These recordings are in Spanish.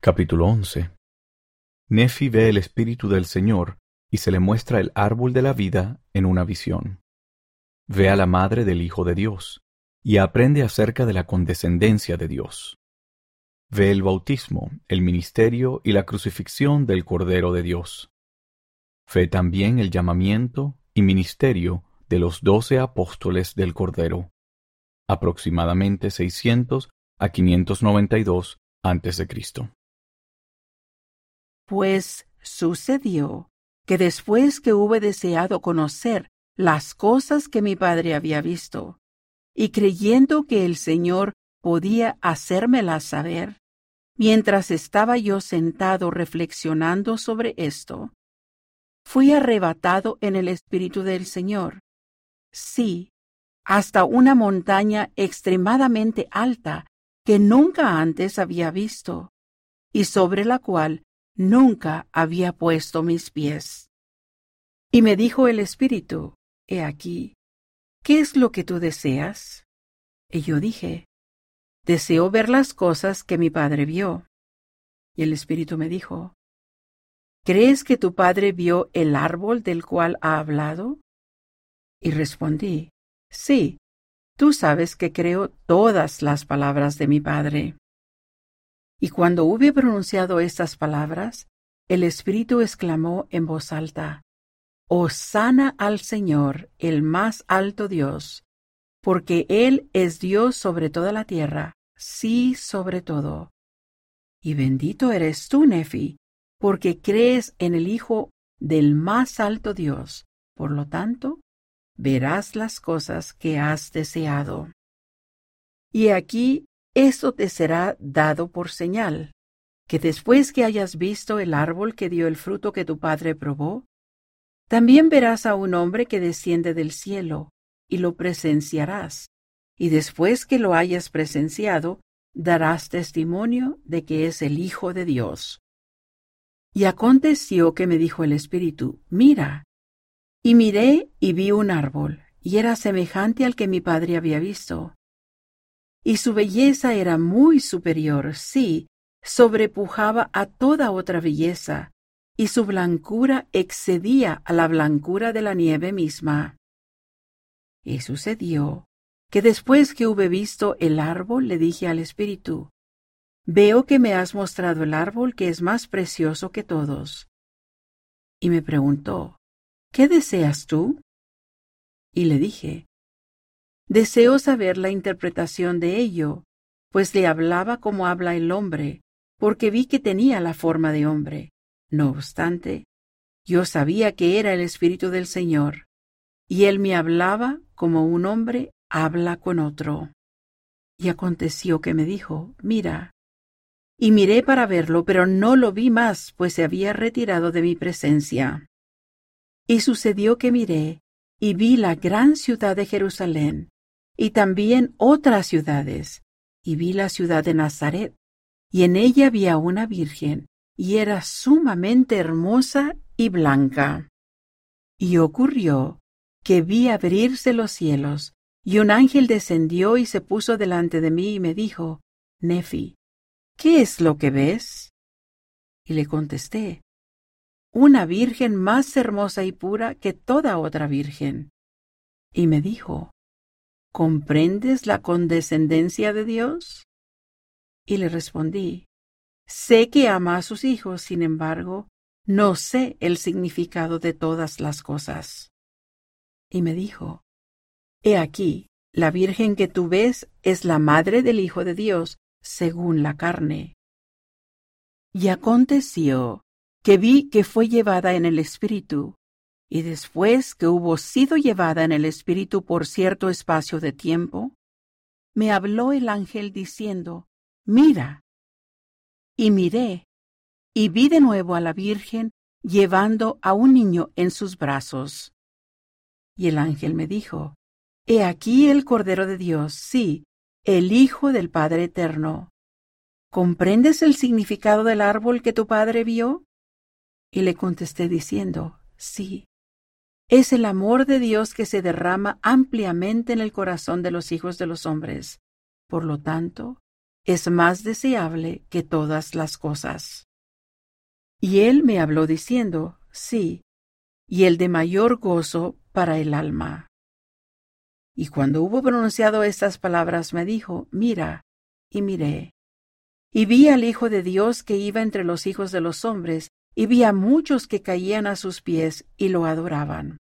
Capítulo 11 Nefi ve el Espíritu del Señor y se le muestra el árbol de la vida en una visión. Ve a la madre del Hijo de Dios y aprende acerca de la condescendencia de Dios. Ve el bautismo, el ministerio y la crucifixión del Cordero de Dios. Ve también el llamamiento y ministerio de los doce apóstoles del Cordero, aproximadamente 600 a 592 a.C. Pues sucedió que después que hube deseado conocer las cosas que mi padre había visto, y creyendo que el Señor podía hacérmelas saber, mientras estaba yo sentado reflexionando sobre esto, fui arrebatado en el Espíritu del Señor. Sí, hasta una montaña extremadamente alta que nunca antes había visto, y sobre la cual nunca había puesto mis pies. Y me dijo el Espíritu, He aquí, ¿qué es lo que tú deseas? Y yo dije, Deseo ver las cosas que mi padre vio. Y el Espíritu me dijo, ¿Crees que tu padre vio el árbol del cual ha hablado? Y respondí, Sí, tú sabes que creo todas las palabras de mi padre. Y cuando hube pronunciado estas palabras, el Espíritu exclamó en voz alta, sana al Señor, el más alto Dios, porque Él es Dios sobre toda la tierra, sí sobre todo. Y bendito eres tú, Nefi, porque crees en el Hijo del más alto Dios, por lo tanto, verás las cosas que has deseado. Y aquí esto te será dado por señal, que después que hayas visto el árbol que dio el fruto que tu padre probó, también verás a un hombre que desciende del cielo, y lo presenciarás, y después que lo hayas presenciado, darás testimonio de que es el Hijo de Dios. Y aconteció que me dijo el Espíritu, mira, y miré y vi un árbol, y era semejante al que mi padre había visto, y su belleza era muy superior, sí, sobrepujaba a toda otra belleza, y su blancura excedía a la blancura de la nieve misma. Y sucedió que después que hube visto el árbol le dije al Espíritu, Veo que me has mostrado el árbol que es más precioso que todos. Y me preguntó, ¿Qué deseas tú? Y le dije, Deseo saber la interpretación de ello, pues le hablaba como habla el hombre, porque vi que tenía la forma de hombre. No obstante, yo sabía que era el Espíritu del Señor, y él me hablaba como un hombre habla con otro. Y aconteció que me dijo, mira. Y miré para verlo, pero no lo vi más, pues se había retirado de mi presencia. Y sucedió que miré, y vi la gran ciudad de Jerusalén, y también otras ciudades, y vi la ciudad de Nazaret, y en ella había una virgen, y era sumamente hermosa y blanca. Y ocurrió que vi abrirse los cielos, y un ángel descendió y se puso delante de mí y me dijo, Nefi, ¿qué es lo que ves? Y le contesté, una virgen más hermosa y pura que toda otra virgen. Y me dijo, ¿Comprendes la condescendencia de Dios? Y le respondí, Sé que ama a sus hijos, sin embargo, no sé el significado de todas las cosas. Y me dijo, He aquí, la Virgen que tú ves es la madre del Hijo de Dios, según la carne. Y aconteció que vi que fue llevada en el Espíritu y después que hubo sido llevada en el Espíritu por cierto espacio de tiempo, me habló el ángel diciendo, Mira. Y miré, y vi de nuevo a la Virgen llevando a un niño en sus brazos. Y el ángel me dijo, He aquí el Cordero de Dios, sí, el Hijo del Padre Eterno. ¿Comprendes el significado del árbol que tu padre vio? Y le contesté diciendo, Sí es el amor de Dios que se derrama ampliamente en el corazón de los hijos de los hombres. Por lo tanto, es más deseable que todas las cosas. Y él me habló diciendo, sí, y el de mayor gozo para el alma. Y cuando hubo pronunciado estas palabras me dijo, mira, y miré. Y vi al Hijo de Dios que iba entre los hijos de los hombres, y vi a muchos que caían a sus pies y lo adoraban.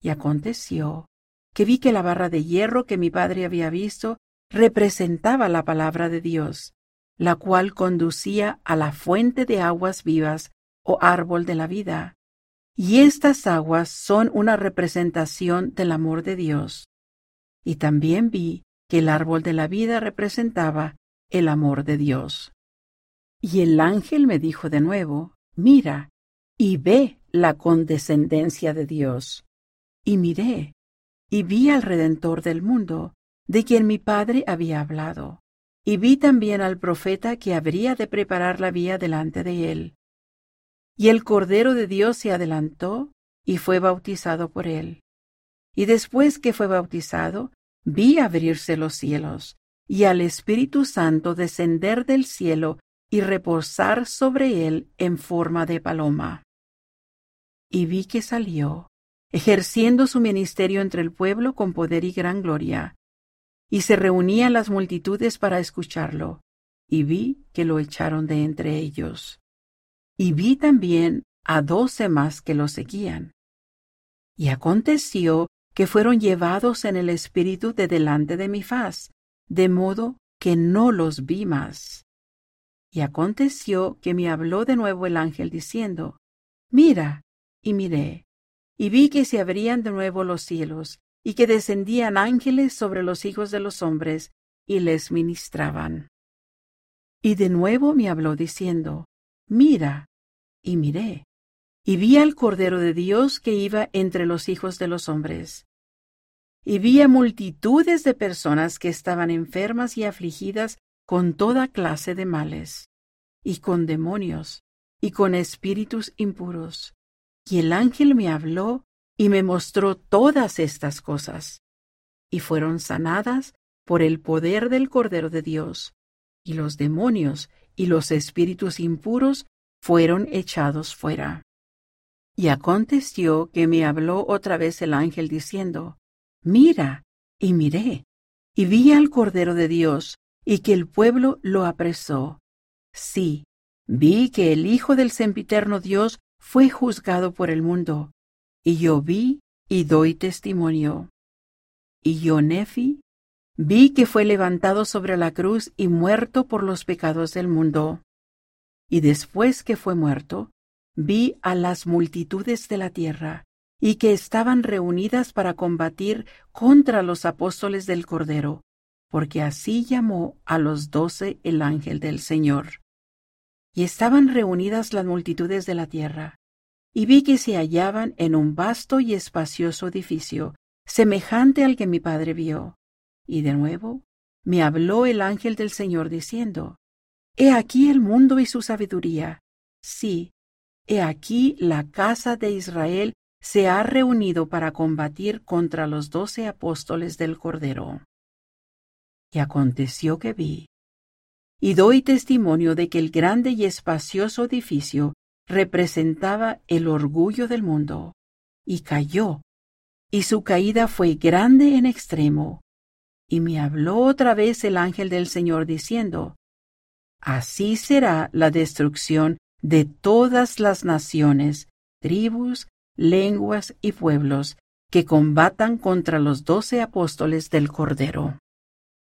Y aconteció que vi que la barra de hierro que mi padre había visto representaba la palabra de Dios, la cual conducía a la fuente de aguas vivas o árbol de la vida. Y estas aguas son una representación del amor de Dios. Y también vi que el árbol de la vida representaba el amor de Dios. Y el ángel me dijo de nuevo, mira, y ve la condescendencia de Dios. Y miré, y vi al Redentor del mundo, de quien mi padre había hablado, y vi también al profeta que habría de preparar la vía delante de él. Y el Cordero de Dios se adelantó y fue bautizado por él. Y después que fue bautizado, vi abrirse los cielos, y al Espíritu Santo descender del cielo y reposar sobre él en forma de paloma. Y vi que salió, ejerciendo su ministerio entre el pueblo con poder y gran gloria, y se reunían las multitudes para escucharlo, y vi que lo echaron de entre ellos. Y vi también a doce más que lo seguían. Y aconteció que fueron llevados en el espíritu de delante de mi faz, de modo que no los vi más. Y aconteció que me habló de nuevo el ángel diciendo, Mira, y miré, y vi que se abrían de nuevo los cielos, y que descendían ángeles sobre los hijos de los hombres, y les ministraban. Y de nuevo me habló diciendo, Mira, y miré, y vi al Cordero de Dios que iba entre los hijos de los hombres, y vi a multitudes de personas que estaban enfermas y afligidas con toda clase de males, y con demonios, y con espíritus impuros. Y el ángel me habló y me mostró todas estas cosas, y fueron sanadas por el poder del Cordero de Dios, y los demonios y los espíritus impuros fueron echados fuera. Y aconteció que me habló otra vez el ángel diciendo, Mira, y miré, y vi al Cordero de Dios, y que el pueblo lo apresó. Sí, vi que el Hijo del sempiterno Dios fue juzgado por el mundo, y yo vi y doy testimonio. Y yo, Nefi, vi que fue levantado sobre la cruz y muerto por los pecados del mundo. Y después que fue muerto, vi a las multitudes de la tierra, y que estaban reunidas para combatir contra los apóstoles del Cordero, porque así llamó a los doce el ángel del Señor. Y estaban reunidas las multitudes de la tierra, y vi que se hallaban en un vasto y espacioso edificio, semejante al que mi padre vio. Y de nuevo me habló el ángel del Señor diciendo, He aquí el mundo y su sabiduría. Sí, he aquí la casa de Israel se ha reunido para combatir contra los doce apóstoles del Cordero. Y aconteció que vi, y doy testimonio de que el grande y espacioso edificio representaba el orgullo del mundo, y cayó, y su caída fue grande en extremo. Y me habló otra vez el ángel del Señor diciendo, Así será la destrucción de todas las naciones, tribus, lenguas y pueblos que combatan contra los doce apóstoles del Cordero.